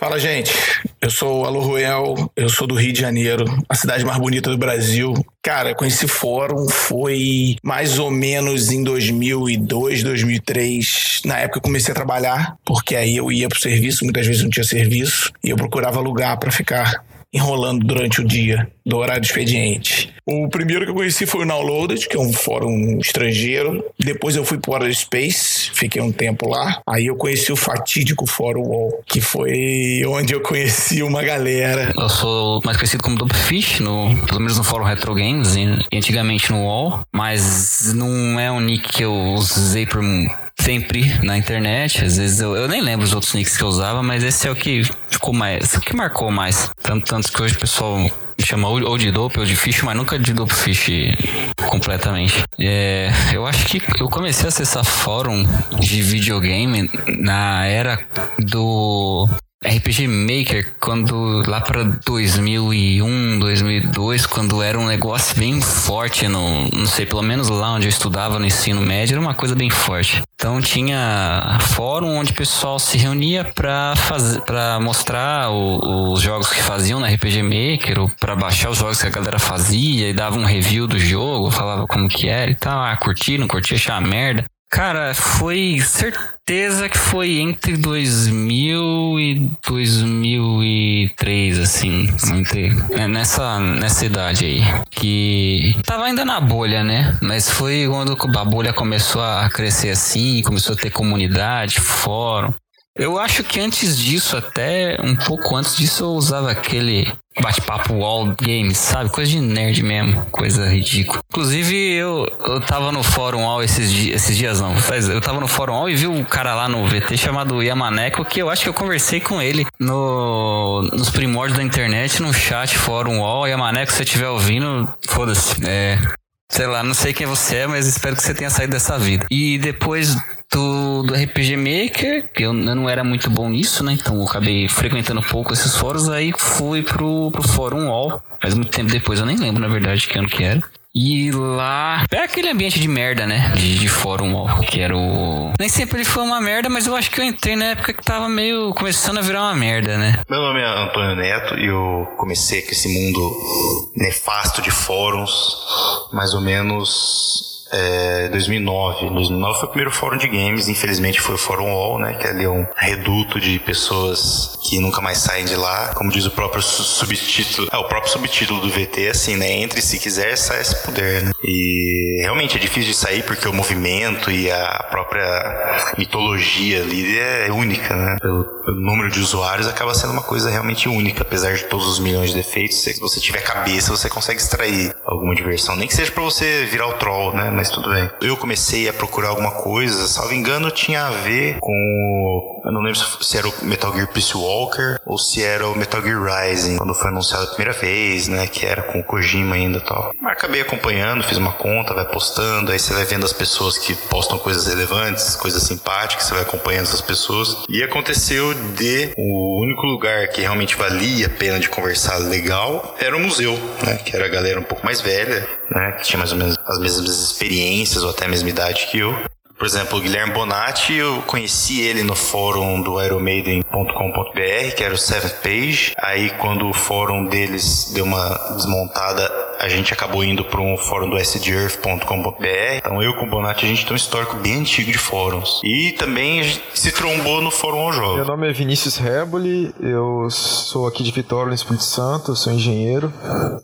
Fala, gente. Eu sou o Alô Ruel, eu sou do Rio de Janeiro, a cidade mais bonita do Brasil. Cara, com esse fórum foi mais ou menos em 2002, 2003. Na época eu comecei a trabalhar, porque aí eu ia pro serviço, muitas vezes não tinha serviço, e eu procurava lugar para ficar enrolando durante o dia do horário expediente. O primeiro que eu conheci foi o Downloaded, que é um fórum estrangeiro. Depois eu fui para o Space, fiquei um tempo lá. Aí eu conheci o fatídico Fórum Wall, que foi onde eu conheci uma galera. Eu sou mais conhecido como Dubfish, no, pelo menos no fórum Retro Games, e antigamente no Wall, mas não é um nick que eu usei por sempre na internet. Às vezes eu, eu nem lembro os outros nicks que eu usava, mas esse é o que ficou mais, o que marcou mais. Tanto, tanto que hoje o pessoal chama ou de dope ou de fish, mas nunca de dope fish completamente. É, eu acho que eu comecei a acessar fórum de videogame na era do RPG Maker, quando lá para 2001, 2002, quando era um negócio bem forte, no, não sei, pelo menos lá onde eu estudava no ensino médio, era uma coisa bem forte. Então tinha fórum onde o pessoal se reunia para para mostrar o, os jogos que faziam na RPG Maker, ou para baixar os jogos que a galera fazia e dava um review do jogo, falava como que era e tal, ah, curti, não curti, achava merda. Cara, foi certeza que foi entre 2000 e 2003, assim, entre, é, nessa, nessa idade aí. Que tava ainda na bolha, né? Mas foi quando a bolha começou a crescer assim, começou a ter comunidade, fórum. Eu acho que antes disso, até um pouco antes disso, eu usava aquele bate-papo wall games, sabe? Coisa de nerd mesmo, coisa ridícula. Inclusive, eu, eu tava no fórum wall esses, dias, esses dias, não. Eu tava no fórum wall e vi um cara lá no VT chamado Yamaneko, que eu acho que eu conversei com ele no, nos primórdios da internet, no chat fórum wall. Yamaneko, se você estiver ouvindo, foda-se. É, Sei lá, não sei quem você é, mas espero que você tenha saído dessa vida. E depois do, do RPG Maker, que eu, eu não era muito bom nisso, né? Então eu acabei frequentando pouco esses fóruns, aí fui pro, pro Fórum Wall. Faz muito tempo depois, eu nem lembro, na verdade, que ano que era. E lá. É aquele ambiente de merda, né? De, de fórum, ó, que era o. Nem sempre ele foi uma merda, mas eu acho que eu entrei na época que tava meio começando a virar uma merda, né? Meu nome é Antônio Neto e eu comecei com esse mundo nefasto de fóruns, mais ou menos é, 2009. 2009 foi o primeiro fórum de games, infelizmente foi o Fórum Wall, né, que é ali um reduto de pessoas que nunca mais saem de lá. Como diz o próprio subtítulo, é, o próprio subtítulo do VT, assim, né, entre se quiser, sai se puder, né. E realmente é difícil de sair porque o movimento e a própria mitologia ali é única, né. O número de usuários acaba sendo uma coisa realmente única, apesar de todos os milhões de defeitos. Se você tiver cabeça, você consegue extrair alguma diversão, nem que seja para você virar o troll, né, mas tudo bem. Eu comecei a procurar alguma coisa, salvo engano, tinha a ver com. Eu não lembro se era o Metal Gear Peace Walker ou se era o Metal Gear Rising, quando foi anunciado a primeira vez, né? Que era com o Kojima ainda e tal. Mas acabei acompanhando, fiz uma conta, vai postando, aí você vai vendo as pessoas que postam coisas relevantes, coisas simpáticas, você vai acompanhando essas pessoas. E aconteceu de o único lugar que realmente valia a pena de conversar legal era o museu, né? Que era a galera um pouco mais velha, né? Que tinha mais ou menos as mesmas experiências ou até a mesma idade que eu. Por exemplo, o Guilherme Bonatti, eu conheci ele no fórum do ironmaiden.com.br, que era o Seventh Page. Aí, quando o fórum deles deu uma desmontada, a gente acabou indo para um fórum do sdearth.com.br. Então, eu com o Bonatti, a gente tem um histórico bem antigo de fóruns. E também se trombou no fórum ao jogo. Meu nome é Vinícius Reboli, eu sou aqui de Vitória, no Espírito Santo, sou engenheiro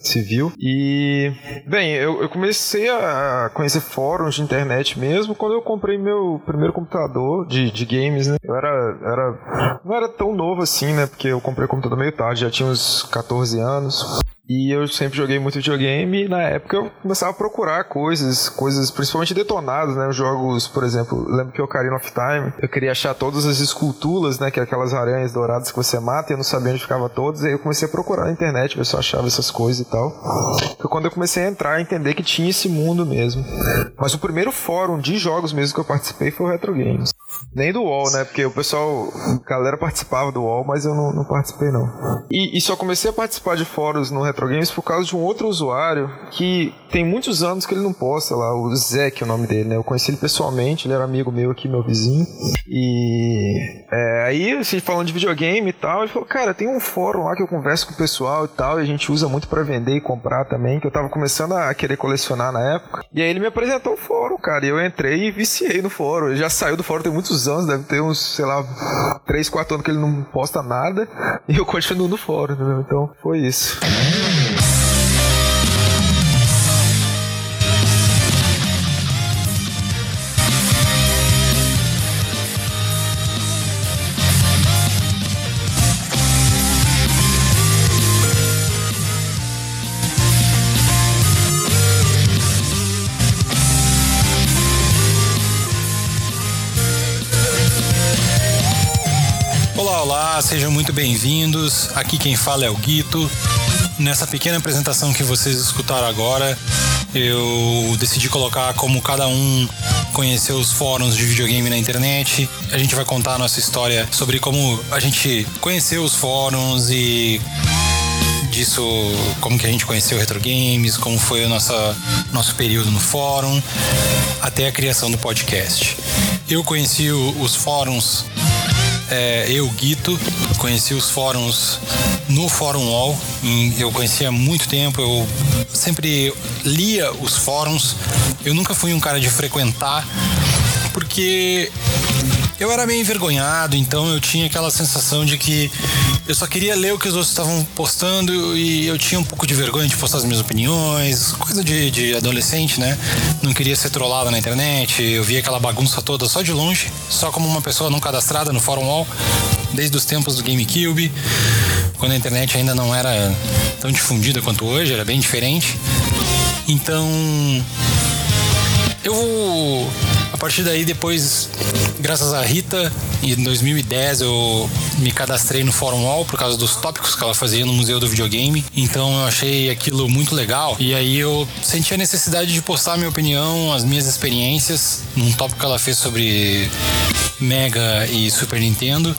civil. E, bem, eu, eu comecei a conhecer fóruns de internet mesmo quando eu comprei comprei meu primeiro computador de, de games, né? Eu era, era. Não era tão novo assim, né? Porque eu comprei o computador meio tarde, já tinha uns 14 anos. E eu sempre joguei muito videogame e na época eu começava a procurar coisas, coisas principalmente detonadas, né? Jogos, por exemplo, lembro que Ocarina of Time, eu queria achar todas as esculturas, né? Que é aquelas aranhas douradas que você mata e eu não sabia onde ficava todas. E aí eu comecei a procurar na internet, ver se eu achava essas coisas e tal. Foi quando eu comecei a entrar, a entender que tinha esse mundo mesmo. Mas o primeiro fórum de jogos mesmo que eu participei foi o Retro Games. Nem do UOL, né? Porque o pessoal, a galera participava do UOL, mas eu não, não participei não. E, e, só comecei a participar de fóruns no Retro Games por causa de um outro usuário que tem muitos anos que ele não posta lá, o Zé, que é o nome dele, né? Eu conheci ele pessoalmente, ele era amigo meu aqui, meu vizinho. E é, aí, assim, falando de videogame e tal, ele falou, cara, tem um fórum lá que eu converso com o pessoal e tal, e a gente usa muito para vender e comprar também, que eu tava começando a querer colecionar na época. E aí ele me apresentou o fórum, cara, e eu entrei e viciei no fórum. Ele já saiu do fórum tem muitos anos, deve ter uns, sei lá, 3, 4 anos que ele não posta nada, e eu continuo no fórum, entendeu? Então, foi isso. Sejam muito bem-vindos. Aqui quem fala é o Guito. Nessa pequena apresentação que vocês escutaram agora, eu decidi colocar como cada um conheceu os fóruns de videogame na internet. A gente vai contar a nossa história sobre como a gente conheceu os fóruns e disso, como que a gente conheceu Retro Games, como foi o nosso, nosso período no fórum, até a criação do podcast. Eu conheci os fóruns é, eu, Guito, conheci os fóruns no Fórum Wall. Eu conhecia há muito tempo, eu sempre lia os fóruns. Eu nunca fui um cara de frequentar, porque eu era meio envergonhado, então eu tinha aquela sensação de que eu só queria ler o que os outros estavam postando e eu tinha um pouco de vergonha de postar as minhas opiniões, coisa de, de adolescente, né? Não queria ser trollado na internet, eu via aquela bagunça toda só de longe, só como uma pessoa não cadastrada no Fórum Wall, desde os tempos do GameCube, quando a internet ainda não era tão difundida quanto hoje, era bem diferente. Então, eu a partir daí, depois, graças a Rita, em 2010 eu me cadastrei no Fórum Wall por causa dos tópicos que ela fazia no Museu do Videogame. Então eu achei aquilo muito legal. E aí eu senti a necessidade de postar minha opinião, as minhas experiências, num tópico que ela fez sobre Mega e Super Nintendo.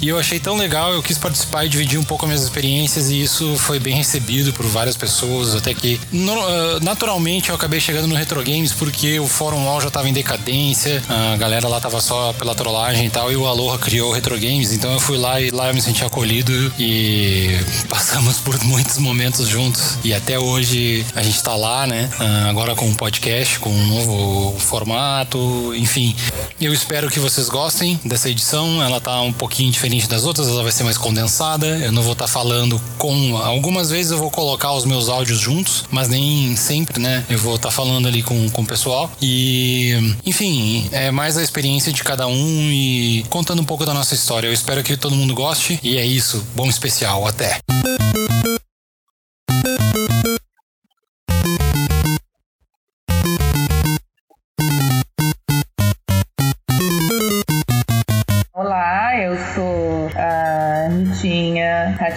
E eu achei tão legal, eu quis participar e dividir um pouco as minhas experiências e isso foi bem recebido por várias pessoas, até que ah, naturalmente eu acabei chegando no Retro Games porque o Fórum Wall já estava em decadência, a galera lá tava só pela trollagem e tal, e o Aloha criou o Retro Games, então eu fui lá e lá eu me senti acolhido e passamos por muitos momentos juntos. E até hoje a gente tá lá, né? Ah, agora com um podcast, com um novo formato, enfim. Eu espero que vocês gostem dessa edição, ela tá um pouquinho diferente diferente das outras, ela vai ser mais condensada. Eu não vou estar tá falando com. Algumas vezes eu vou colocar os meus áudios juntos, mas nem sempre, né? Eu vou estar tá falando ali com, com o pessoal. E, enfim, é mais a experiência de cada um e contando um pouco da nossa história. Eu espero que todo mundo goste. E é isso. Bom especial. Até.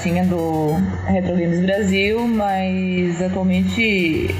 Ratinha do Retro Games Brasil, mas atualmente,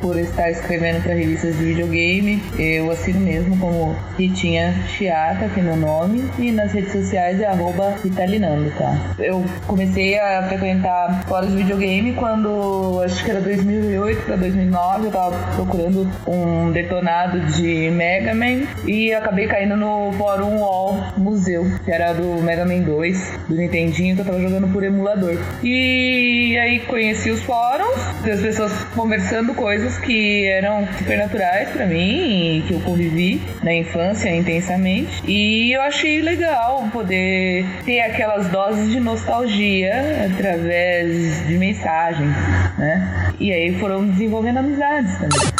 por estar escrevendo para revistas de videogame, eu assino mesmo como Ritinha Chiata, que é meu nome, e nas redes sociais é arroba Ritalinando, tá? Eu comecei a frequentar fóruns de videogame quando, acho que era 2008 para 2009, eu tava procurando um detonado de Mega Man e acabei caindo no fórum Wall Museu, que era do Mega Man 2, do Nintendinho, que eu tava jogando por emulador. E aí conheci os fóruns, as pessoas conversando coisas que eram supernaturais para mim que eu convivi na infância intensamente. E eu achei legal poder ter aquelas doses de nostalgia através de mensagens, né? E aí foram desenvolvendo amizades também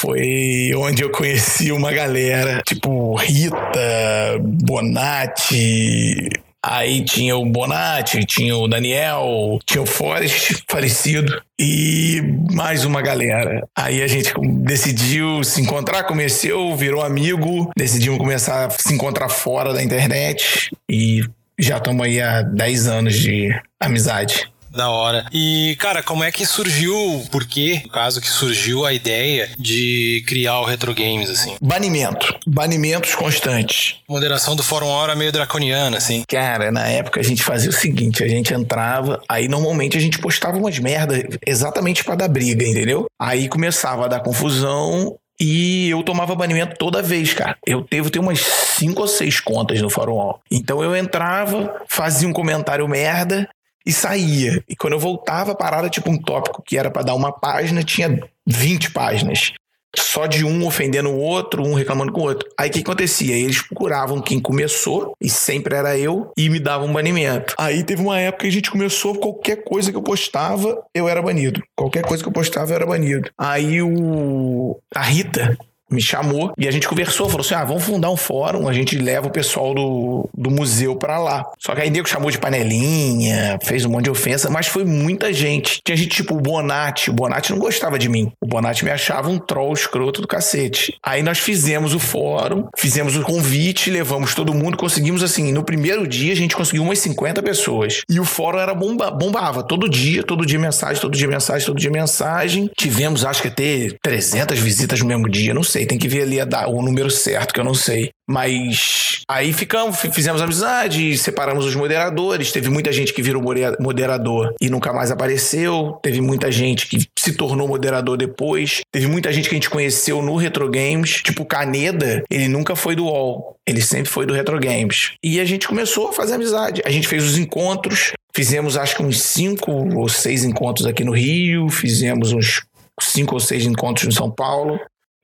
foi onde eu conheci uma galera, tipo Rita, Bonatti, Aí tinha o Bonatti, tinha o Daniel, tinha o Forrest falecido e mais uma galera. Aí a gente decidiu se encontrar, conheceu, virou amigo, decidimos começar a se encontrar fora da internet e já estamos aí há 10 anos de amizade. Da hora. E, cara, como é que surgiu, por quê, no caso, que surgiu a ideia de criar o Retro Games, assim? Banimento. Banimentos constantes. Moderação do Fórum Hora meio draconiana, assim. Cara, na época a gente fazia o seguinte: a gente entrava, aí normalmente a gente postava umas merdas exatamente para dar briga, entendeu? Aí começava a dar confusão, e eu tomava banimento toda vez, cara. Eu devo ter umas cinco ou seis contas no Fórum Então eu entrava, fazia um comentário merda e saía. E quando eu voltava, parada tipo um tópico que era para dar uma página, tinha 20 páginas só de um ofendendo o outro, um reclamando com o outro. Aí o que acontecia? Eles procuravam quem começou, e sempre era eu, e me davam um banimento. Aí teve uma época que a gente começou, qualquer coisa que eu postava, eu era banido. Qualquer coisa que eu postava, eu era banido. Aí o. A Rita, me chamou e a gente conversou, falou assim: ah, vamos fundar um fórum, a gente leva o pessoal do, do museu para lá. Só que aí nego chamou de panelinha, fez um monte de ofensa, mas foi muita gente. Tinha gente tipo o Bonatti, o Bonatti não gostava de mim. O Bonatti me achava um troll escroto do cacete. Aí nós fizemos o fórum, fizemos o convite, levamos todo mundo, conseguimos assim, no primeiro dia a gente conseguiu umas 50 pessoas. E o fórum era bomba, bombava, todo dia, todo dia mensagem, todo dia mensagem, todo dia mensagem. Tivemos, acho que até 300 visitas no mesmo dia, não sei sei, tem que ver ali a, o número certo, que eu não sei. Mas aí ficamos, fizemos amizade, separamos os moderadores. Teve muita gente que virou moderador e nunca mais apareceu. Teve muita gente que se tornou moderador depois. Teve muita gente que a gente conheceu no Retro Games. Tipo, Caneda, ele nunca foi do UOL. Ele sempre foi do Retro Games. E a gente começou a fazer amizade. A gente fez os encontros. Fizemos acho que uns cinco ou seis encontros aqui no Rio. Fizemos uns cinco ou seis encontros em São Paulo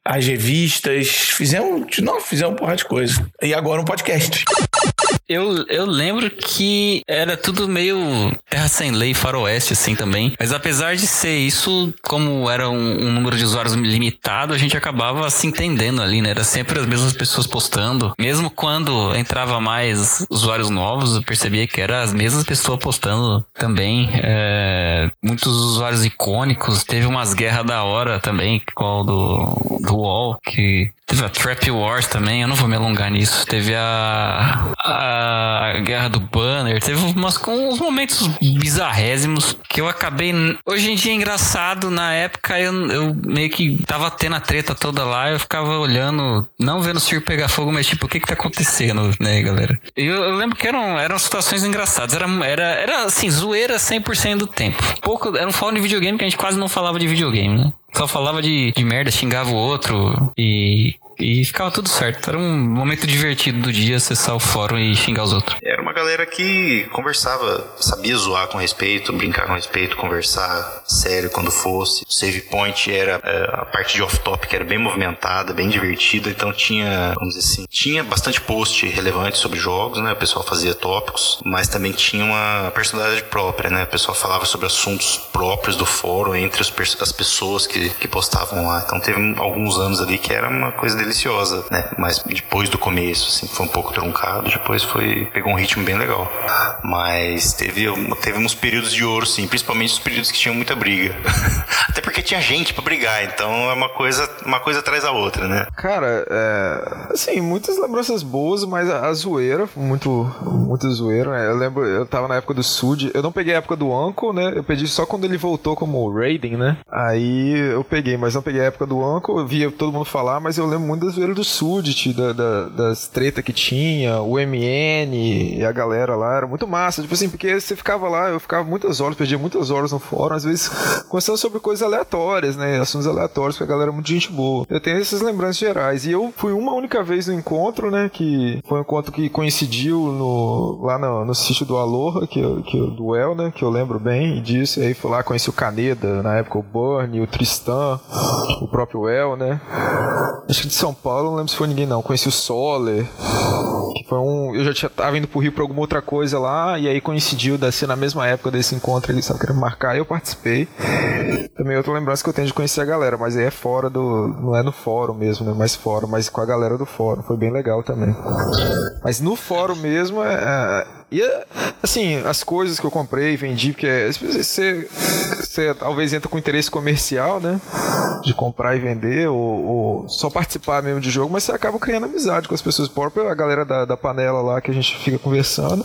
as revistas, fizemos, não, fizemos porra de coisa. E agora um podcast. Eu, eu lembro que era tudo meio terra sem lei, faroeste, assim também. Mas apesar de ser isso, como era um, um, número de usuários limitado, a gente acabava se entendendo ali, né? Era sempre as mesmas pessoas postando. Mesmo quando entrava mais usuários novos, eu percebia que eram as mesmas pessoas postando também. É, muitos usuários icônicos. Teve umas guerras da hora também, qual do, do UOL, que Teve a Trap Wars também, eu não vou me alongar nisso. Teve a, a Guerra do Banner, teve umas, uns momentos bizarrésimos que eu acabei. Hoje em dia é engraçado, na época eu, eu meio que tava tendo a treta toda lá, eu ficava olhando, não vendo o circo pegar fogo, mas tipo, o que que tá acontecendo, né, galera? Eu, eu, lembro que eram, eram situações engraçadas, era, era, era assim, zoeira 100% do tempo. Pouco, era um fórum de videogame que a gente quase não falava de videogame, né? Só falava de, de merda, xingava o outro e e ficava tudo certo. Era um momento divertido do dia acessar o fórum e xingar os outros. Era uma galera que conversava, sabia zoar com respeito, brincar com respeito, conversar sério quando fosse. O save point era é, a parte de off-topic era bem movimentada, bem divertida, então tinha, vamos dizer assim, tinha bastante post relevante sobre jogos, né? O pessoal fazia tópicos, mas também tinha uma personalidade própria, né? O pessoal falava sobre assuntos próprios do fórum entre as pessoas que, que postavam lá. Então teve alguns anos ali que era uma coisa deliciosa, né? Mas depois do começo, assim, foi um pouco truncado, depois foi pegou um ritmo bem legal. Mas teve, teve uns períodos de ouro, sim, principalmente os períodos que tinham muita briga. Até porque tinha gente para brigar, então é uma coisa, uma coisa atrás da outra, né? Cara, é, assim, muitas lembranças boas, mas a, a zoeira, muito, muito zoeira, né? Eu lembro, eu tava na época do Sud, eu não peguei a época do Uncle, né? Eu pedi só quando ele voltou como Raiden, né? Aí eu peguei, mas não peguei a época do Uncle, eu via todo mundo falar, mas eu lembro muito das zoeiras do Sudit, da, da, das treta que tinha, o MN e a galera lá, era muito massa. Tipo assim, porque você ficava lá, eu ficava muitas horas, perdia muitas horas no fórum, às vezes conversando sobre coisas aleatórias, né? Assuntos aleatórios, porque a galera é muito gente boa. Eu tenho essas lembranças gerais. E eu fui uma única vez no encontro, né? Que foi um encontro que coincidiu no, lá no, no sítio do Aloha, que, que, do El, né? Que eu lembro bem disso. E aí fui lá, conheci o Caneda, na época o Burn, o Tristan, o próprio El, né? Acho que de São Paulo, não lembro se foi ninguém não. Conheci o Soler, que foi um. Eu já tinha, tava indo pro Rio pra alguma outra coisa lá, e aí coincidiu de ser na mesma época desse encontro, eles estavam querendo marcar, e eu participei. Também outra lembrança que eu tenho de conhecer a galera, mas aí é fora do. Não é no fórum mesmo, né? Mais fora, mas com a galera do fórum. Foi bem legal também. Mas no fórum mesmo é, é e assim, as coisas que eu comprei, vendi, porque você, você talvez entra com interesse comercial, né? De comprar e vender, ou, ou, só participar mesmo de jogo, mas você acaba criando amizade com as pessoas próprias, a galera da, da panela lá que a gente fica conversando.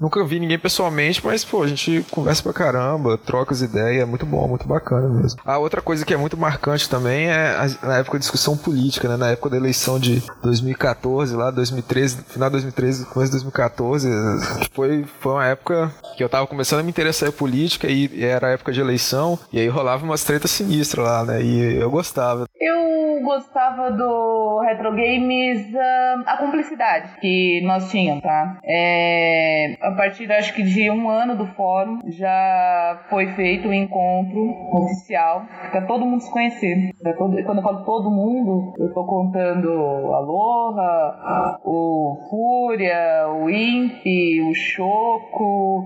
Nunca vi ninguém pessoalmente, mas, pô, a gente conversa pra caramba, troca as ideias, é muito bom, muito bacana mesmo. A outra coisa que é muito marcante também é a, na época da discussão política, né? Na época da eleição de 2014, lá, 2013, final de 2013, começo de 2014, foi, foi uma época que eu tava começando a me interessar em política e, e era época de eleição, e aí rolava umas tretas sinistras lá, né? E eu gostava. Eu gostava do Retro Games, uh, a cumplicidade que nós tínhamos, tá? É, a partir, acho que de um ano do fórum, já foi feito o um encontro oficial para todo mundo se conhecer. Todo, quando eu falo todo mundo, eu tô contando a Aloha, o Fúria, o Imp, o Choco,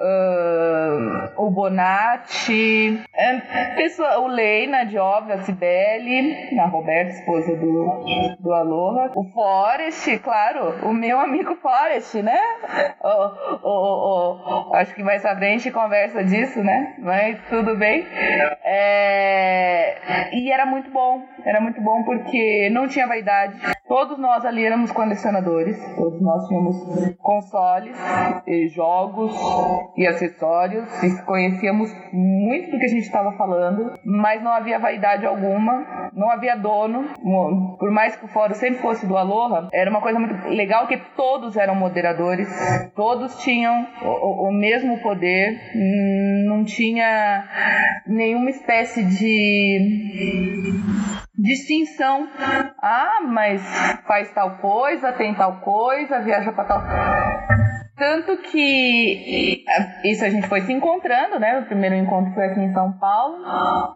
uh, o Bonatti, é, pessoa, o Leina, de óbvio, a Cibele, a Roberta, esposa do, do Aloha, o Forest, claro, o meu amigo Forest, né? Oh, acho que mais à frente conversa disso, né? Mas tudo bem. É... E era muito bom, era muito bom porque não tinha vaidade. Todos nós ali éramos colecionadores, todos nós tínhamos consoles, jogos e acessórios, e conhecíamos muito do que a gente estava falando, mas não havia vaidade alguma, não havia dono. Por mais que o fórum sempre fosse do Aloha, era uma coisa muito legal que todos eram moderadores, todos tinham o, o mesmo poder, não tinha nenhuma espécie de distinção. Ah, mas faz tal coisa, tem tal coisa, viaja para tal. Tanto que isso a gente foi se encontrando, né? O primeiro encontro foi aqui em São Paulo.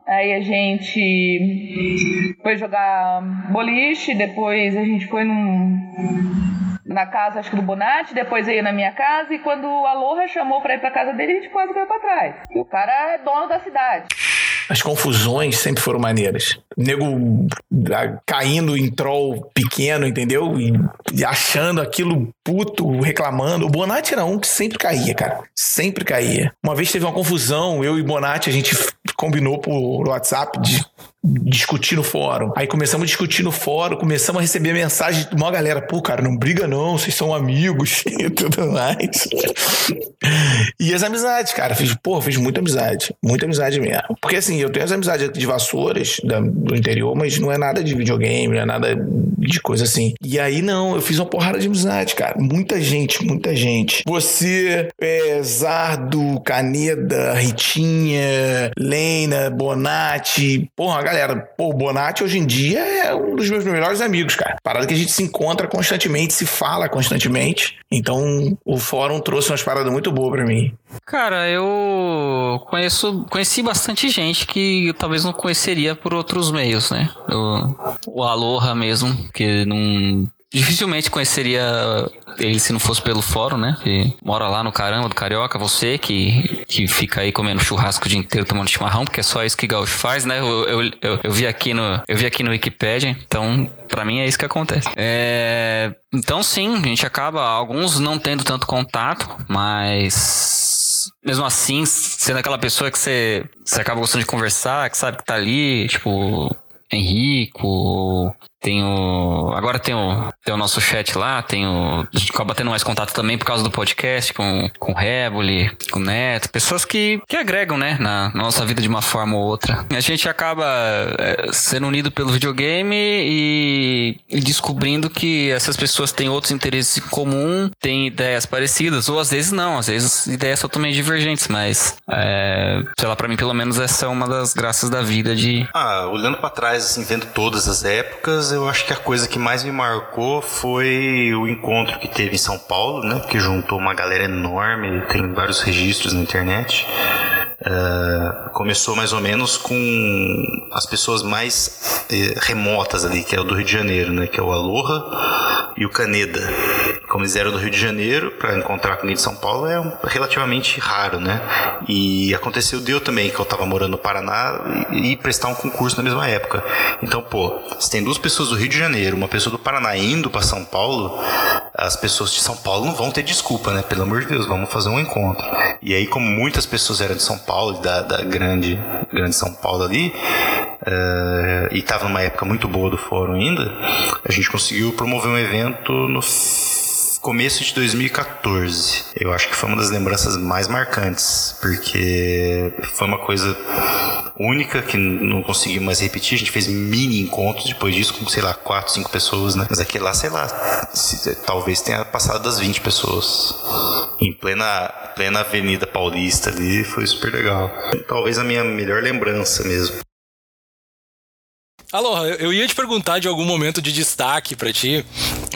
Aí a gente foi jogar boliche, depois a gente foi num na casa, acho que do Bonatti, depois ia na minha casa, e quando o Aloha chamou pra ir pra casa dele, a gente quase caiu pra trás. E o cara é dono da cidade. As confusões sempre foram maneiras. O nego caindo em troll pequeno, entendeu? E, e, achando aquilo puto, reclamando. O Bonatti era um que sempre caía, cara. Sempre caía. Uma vez teve uma confusão, eu e Bonatti, a gente combinou por WhatsApp de discutir no fórum. Aí começamos a discutir no fórum, começamos a receber mensagem de uma galera, pô, cara, não briga não, vocês são amigos e tudo mais. e as amizades, cara, fiz, pô, fiz muita amizade, muita amizade mesmo. Porque assim, eu tenho as amizades de vassouras da, do interior, mas não é nada de videogame, não é nada de coisa assim. E aí não, eu fiz uma porrada de amizade, cara. Muita gente, muita gente. Você, é, Zardo, Caneda, Ritinha, Lena, Bonatti, porra, galera pô, Bonatti hoje em dia é um dos meus melhores amigos, cara. Parada que a gente se encontra constantemente, se fala constantemente. Então, o fórum trouxe umas paradas muito boas para mim. Cara, eu conheço, conheci bastante gente que eu talvez não conheceria por outros meios, né? O Aloha mesmo, que não dificilmente conheceria ele se não fosse pelo fórum, né? Que mora lá no caramba do Carioca, você que, que fica aí comendo churrasco o dia inteiro tomando chimarrão, porque é só isso que gaúcho faz, né? Eu, eu, eu, eu, vi aqui no eu vi aqui no Wikipedia, então para mim é isso que acontece. É, então sim, a gente acaba alguns não tendo tanto contato, mas mesmo assim, sendo aquela pessoa que você, você acaba gostando de conversar, que sabe que tá ali, tipo, Henrico, tem o. Agora tem o, tem o nosso chat lá, tem o. A gente acaba tendo mais contato também por causa do podcast com, com o Reboli, com o Neto. Pessoas que, que agregam, né, na, nossa vida de uma forma ou outra. A gente acaba é, sendo unido pelo videogame e, e, descobrindo que essas pessoas têm outros interesses em comum, têm ideias parecidas, ou às vezes não, às vezes ideias totalmente divergentes, mas. É, sei lá, pra mim, pelo menos, essa é uma das graças da vida de. Ah, olhando para trás, assim, vendo todas as épocas eu acho que a coisa que mais me marcou foi o encontro que teve em São Paulo, né? Que juntou uma galera enorme, tem vários registros na internet. Uh, começou mais ou menos com as pessoas mais eh, remotas ali, que é o do Rio de Janeiro, né? Que é o Aloha e o Caneda. Como eles eram do Rio de Janeiro, para encontrar com de São Paulo é um, relativamente raro, né? E aconteceu deu também que eu estava morando no Paraná e, e prestar um concurso na mesma época. Então, pô, se tem duas pessoas do Rio de Janeiro, uma pessoa do Paraná indo para São Paulo, as pessoas de São Paulo não vão ter desculpa, né? Pelo amor de Deus, vamos fazer um encontro. E aí, como muitas pessoas eram de São Paulo, da, da grande, grande São Paulo ali, uh, e estava numa época muito boa do fórum ainda, a gente conseguiu promover um evento no começo de 2014. Eu acho que foi uma das lembranças mais marcantes, porque foi uma coisa única que não consegui mais repetir. A gente fez mini encontros depois disso com, sei lá, quatro, cinco pessoas, né? Mas aquele lá, sei lá, se, talvez tenha passado das 20 pessoas. Em plena, plena Avenida Paulista ali, foi super legal. Talvez a minha melhor lembrança mesmo. Aloha, eu ia te perguntar de algum momento de destaque para ti,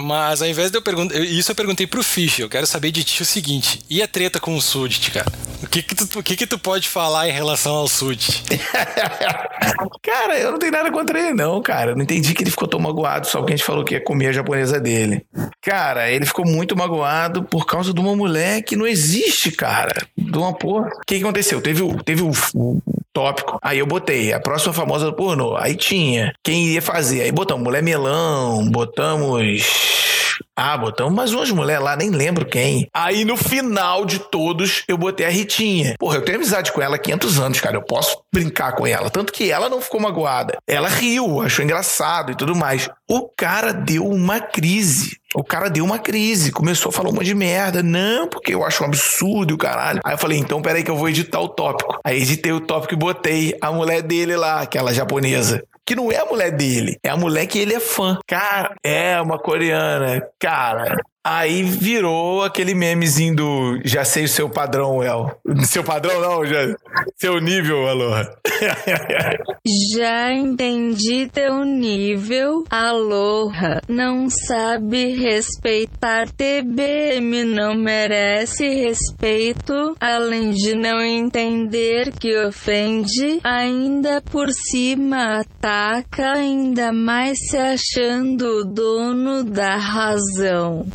mas ao invés de eu perguntar. Isso eu perguntei pro Fish. Eu quero saber de ti o seguinte: e a treta com o Sudit, cara? O que que, tu, o que que tu pode falar em relação ao Sudit? cara, eu não tenho nada contra ele, não, cara. Eu não entendi que ele ficou tão magoado só porque a gente falou que ia comer a japonesa dele. Cara, ele ficou muito magoado por causa de uma mulher que não existe, cara. De uma porra. O que, que aconteceu? Teve, teve o, o tópico. Aí eu botei a próxima famosa pornô. Aí tinha quem iria fazer. Aí botamos mulher melão, botamos. Ah, botamos mais umas mulheres lá, nem lembro quem. Aí no final de todos, eu botei a Ritinha. Porra, eu tenho amizade com ela há 500 anos, cara. Eu posso brincar com ela. Tanto que ela não ficou magoada. Ela riu, achou engraçado e tudo mais. O cara deu uma crise. O cara deu uma crise, começou a falar um monte de merda. Não, porque eu acho um absurdo o caralho. Aí eu falei, então peraí que eu vou editar o tópico. Aí editei o tópico e botei a mulher dele lá, aquela japonesa que não é a mulher dele, é a mulher que ele é fã. Cara, é uma coreana. Cara, Aí virou aquele memezinho do já sei o seu padrão, El. Seu padrão não, já. Seu nível, Aloha. já entendi teu nível, Aloha. Não sabe respeitar TBM, não merece respeito. Além de não entender que ofende, ainda por cima ataca, ainda mais se achando o dono da razão.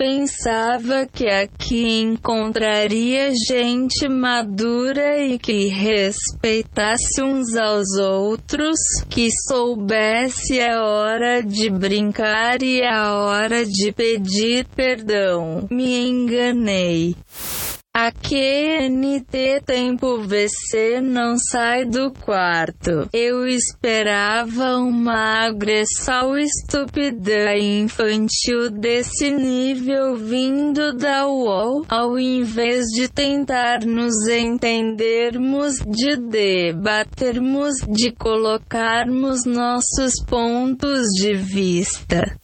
Pensava que aqui encontraria gente madura e que respeitasse uns aos outros, que soubesse a hora de brincar e a hora de pedir perdão. Me enganei. A QNT Tempo VC não sai do quarto. Eu esperava uma agressão estúpida e infantil desse nível vindo da UOL, ao invés de tentar nos entendermos, de debatermos, de colocarmos nossos pontos de vista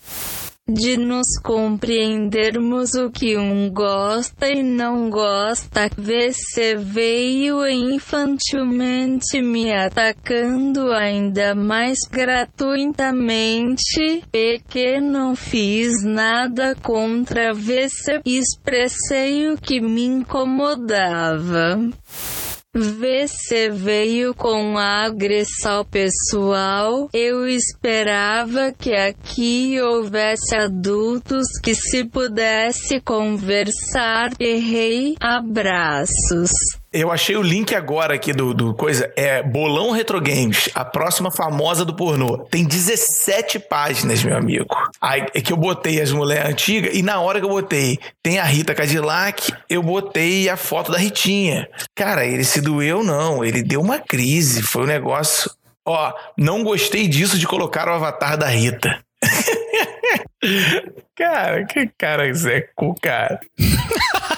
de nos compreendermos o que um gosta e não gosta. Você veio infantilmente me atacando ainda mais gratuitamente, e que não fiz nada contra você. Expressei o que me incomodava. VC veio com a agressão pessoal. Eu esperava que aqui houvesse adultos que se pudesse conversar. Errei. Abraços. Eu achei o link agora aqui do, do coisa. É Bolão Retro Games, a próxima famosa do pornô. Tem 17 páginas, meu amigo. Aí é que eu botei as mulheres antigas e na hora que eu botei tem a Rita Cadillac, eu botei a foto da Ritinha. Cara, ele se doeu, não. Ele deu uma crise. Foi um negócio. Ó, não gostei disso de colocar o avatar da Rita. cara, que cara Zé cara.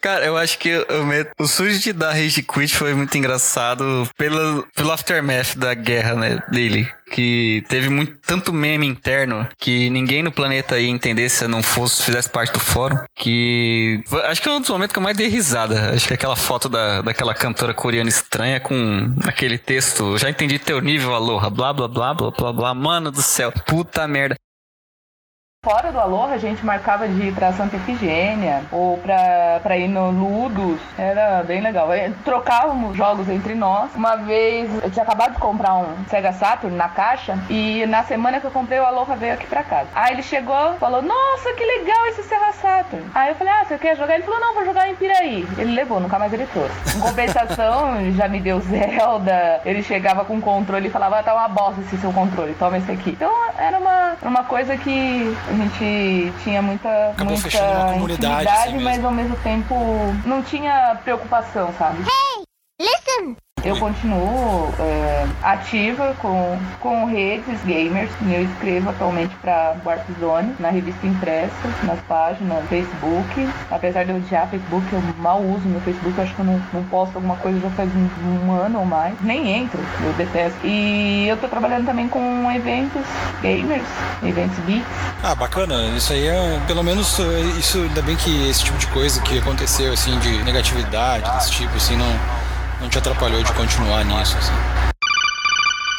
Cara, eu acho que o, o sujo da Rage Quit foi muito engraçado pelo, pelo aftermath da guerra né, dele. Que teve muito, tanto meme interno que ninguém no planeta ia entender se não fosse, fizesse parte do fórum. Que. Acho que é um dos momentos que eu mais dei risada. Acho que aquela foto da, daquela cantora coreana estranha com aquele texto. Já entendi teu nível, aloha, blá blá blá blá blá blá. Mano do céu, puta merda. Fora do Aloha, a gente marcava de ir pra Santa Efigênia ou pra, pra ir no Ludus. Era bem legal. Trocávamos jogos entre nós. Uma vez, eu tinha acabado de comprar um Sega Saturn na caixa e na semana que eu comprei, o Aloha veio aqui pra casa. Aí ele chegou falou, nossa, que legal esse Sega Saturn. Aí eu falei, ah, você quer jogar? Ele falou, não, vou jogar em Piraí. Ele levou, nunca mais ele trouxe. Em compensação, já me deu Zelda. Ele chegava com controle e falava, ah, tá uma bosta esse seu controle, toma esse aqui. Então era uma, uma coisa que a gente tinha muita, Acabou muita intimidade, assim mas ao mesmo tempo não tinha preocupação, sabe? Hey, listen! Eu continuo é, ativa com, com redes gamers. Eu escrevo atualmente para Warp Zone, na revista impressa, nas páginas, Facebook. Apesar de eu odiar Facebook, eu mal uso meu Facebook. Eu acho que eu não, não posto alguma coisa já faz um, um ano ou mais. Nem entro, eu detesto. E eu tô trabalhando também com eventos gamers, eventos geeks. Ah, bacana. Isso aí é, pelo menos, é, isso ainda bem que esse tipo de coisa que aconteceu, assim, de negatividade desse tipo, assim, não, não te atrapalhou de continuar nisso, assim.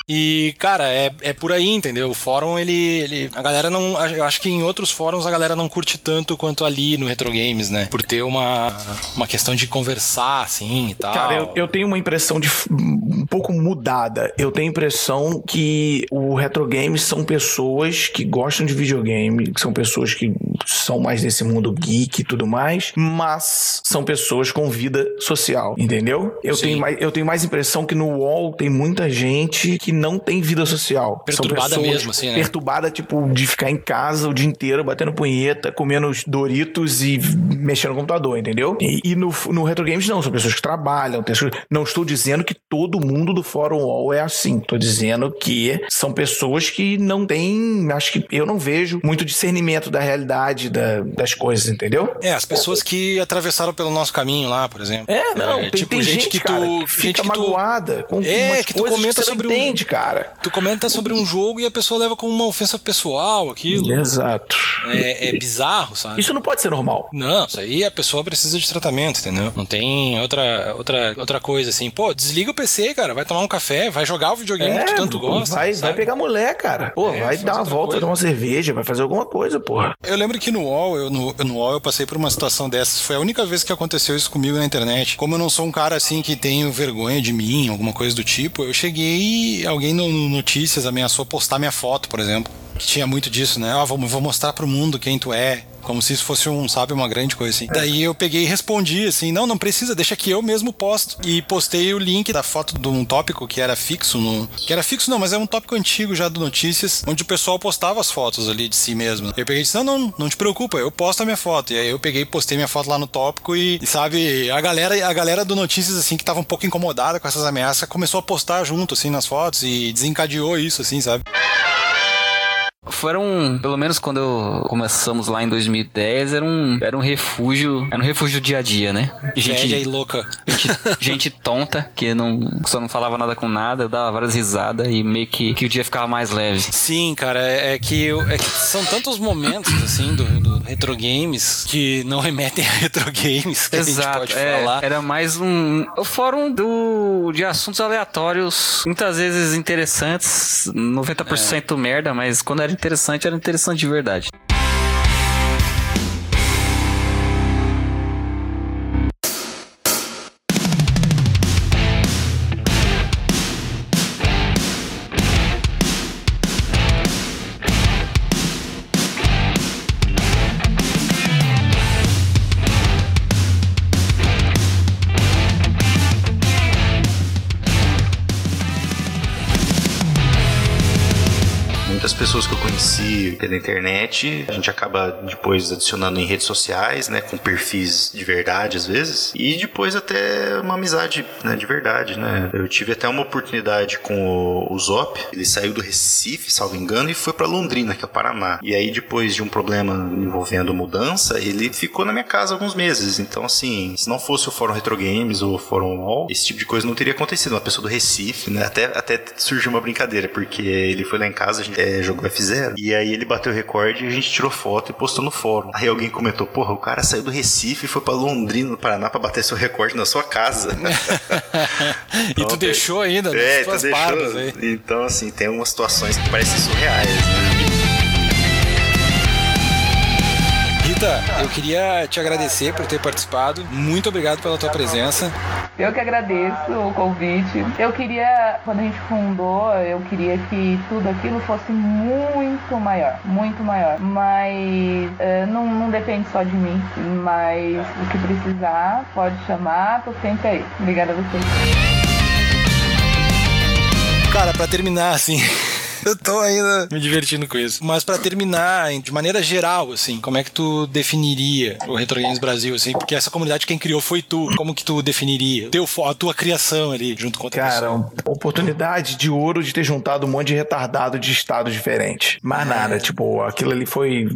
E, cara, é, é por aí, entendeu? O fórum, ele, ele. A galera não. Eu acho que em outros fóruns a galera não curte tanto quanto ali no Retro Games, né? Por ter uma, uma questão de conversar, assim e tal. Cara, eu, eu tenho uma impressão de um pouco mudada. Eu tenho a impressão que o Retro Games são pessoas que gostam de videogame, que são pessoas que são mais desse mundo geek e tudo mais, mas são pessoas com vida social, entendeu? Eu, Sim. tenho mais, eu tenho mais impressão que no UOL tem muita gente que não tem vida social. Perturbada mesmo, assim, né? Perturbada, tipo, de ficar em casa o dia inteiro, batendo punheta, comendo os Doritos e mexendo no computador, entendeu? E, e no, no Retro Games não, são pessoas que trabalham. Não estou dizendo que todo mundo do Fórum UOL é assim. Estou dizendo que são pessoas que não têm, acho que eu não vejo muito discernimento da realidade da- das coisas, entendeu? É, as pessoas que atravessaram pelo nosso caminho lá, por exemplo. É, não, tem, tipo, tem gente, que cara, tu. que gente fica que tu, magoada com É, que tu comenta você sobre um- entende, cara. tu comenta sobre um jogo e a pessoa leva como uma ofensa pessoal aquilo. Exato. É, é bizarro, sabe? Isso não pode ser normal. Não, isso aí a pessoa precisa de tratamento, entendeu? Não tem outra, outra, outra coisa assim. Pô, desliga o PC, cara, vai tomar um café, vai jogar o videogame que tu tanto gosta. É, Vai, sabe? vai pegar mulher, cara. Pô, É, vai dar uma volta, coisa. tomar uma cerveja, vai fazer alguma coisa, porra. Eu lembro que no UOL, eu, no, no UOL eu passei por uma situação dessas. Foi a única vez que aconteceu isso comigo na internet. Como eu não sou um cara assim que tenho vergonha de mim, alguma coisa do tipo, eu cheguei, alguém no, no Notícias ameaçou postar minha foto, por exemplo. Que tinha muito disso, né? Ah, vou, vou mostrar pro mundo quem tu é. Como se isso fosse um, sabe, uma grande coisa assim. Daí eu peguei e respondi assim: não, não precisa, deixa que eu mesmo posto. E postei o link da foto de um tópico que era fixo no. Que era fixo, não, mas é um tópico antigo já do Notícias, onde o pessoal postava as fotos ali de si mesmo. Eu peguei e disse: não, não, não te preocupa, eu posto a minha foto. E aí eu peguei e postei minha foto lá no tópico e, e, sabe, a galera, a galera do Notícias, assim, que tava um pouco incomodada com essas ameaças, começou a postar junto, assim, nas fotos e desencadeou isso, assim, sabe? Foram, pelo menos quando eu começamos lá em 2010, era um, era um refúgio, era um refúgio dia a dia, né? Velha e louca. gente, gente tonta, que não, só não falava nada com nada, eu dava várias risadas e meio que, que o dia ficava mais leve. Sim, cara, é, é que, eu- é que são tantos momentos, assim, do, do Retro Games que não remetem a Retro Games que a gente Exato, pode é, falar. era mais um o fórum do, de assuntos aleatórios, muitas vezes interessantes, 90% merda, mas quando era interessante, era interessante de verdade. Muitas pessoas que eu conheci pela internet, a gente acaba depois adicionando em redes sociais, né, com perfis de verdade às vezes, e depois até uma amizade, né, de verdade, né. Eu tive até uma oportunidade com o, Zop, ele saiu do Recife, salvo engano, e foi pra Londrina, que é o Paraná. E aí depois de um problema envolvendo mudança, ele ficou na minha casa alguns meses. Então assim, se não fosse o Fórum Retro Games ou o Fórum Wall, esse tipo de coisa não teria acontecido. Uma pessoa do Recife, né, até, até surgiu uma brincadeira, porque ele foi lá em casa, a gente é, jogou F0, e aí ele bateu o recorde e a gente tirou foto e postou no fórum. Aí alguém comentou, porra, o cara saiu do Recife e foi pra Londrina, no Paraná, pra bater seu recorde na sua casa. e tu Então, deixou ainda é, nas tu deixou. barbas. Então, assim, tem umas situações que parecem surreais, né? Eu queria te agradecer por ter participado. Muito obrigado pela tua presença. Eu que agradeço o convite. Eu queria, quando a gente fundou, eu queria que tudo aquilo fosse muito maior, muito maior. Mas eh, não, não depende só de mim. Mas o que precisar, pode chamar, tô sempre aí. Obrigada a vocês. Cara, pra terminar, assim, eu tô ainda me divertindo com isso. Mas pra terminar, de maneira geral, assim, como é que tu definiria o Retro Games Brasil, assim? Porque essa comunidade quem criou foi tu. Como que tu definiria? Teu, a tua criação ali, junto com outra Cara, pessoa. uma oportunidade de ouro de ter juntado um monte de retardado de estados diferentes. Mas nada, tipo, aquilo ali foi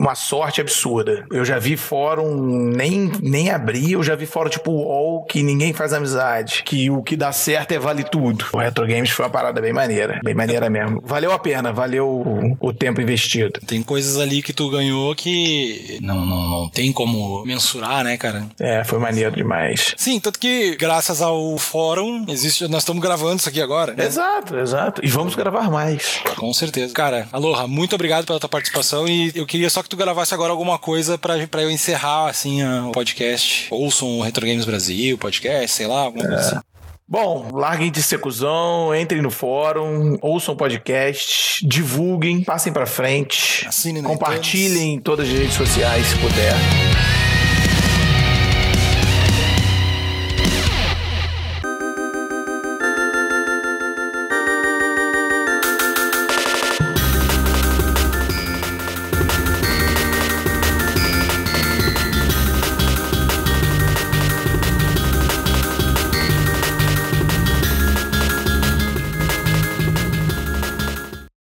uma sorte absurda. Eu já vi fórum, nem, nem abri, eu já vi fórum tipo UOL, que ninguém faz amizade, que o que dá certo é vale tudo. O Retro Games foi uma parada bem maneira, bem maneira mesmo. Valeu a pena, valeu o, o tempo investido. Tem coisas ali que tu ganhou que não, não, não tem como mensurar, né, cara? É, foi maneiro demais. Sim, tanto que graças ao fórum, existe, nós estamos gravando isso aqui agora. Né? Exato, exato. E vamos gravar mais. Com certeza. Cara, Aloha, muito obrigado pela tua participação e eu queria só que tu gravasse agora alguma coisa pra, pra eu encerrar, assim, o podcast. Ouçam o Retro Games Brasil, podcast, sei lá, alguma coisa assim. Bom, larguem de ser cuzão, entrem no fórum, ouçam o podcast, divulguem, passem pra frente, Assinem compartilhem em todas as redes sociais se puder.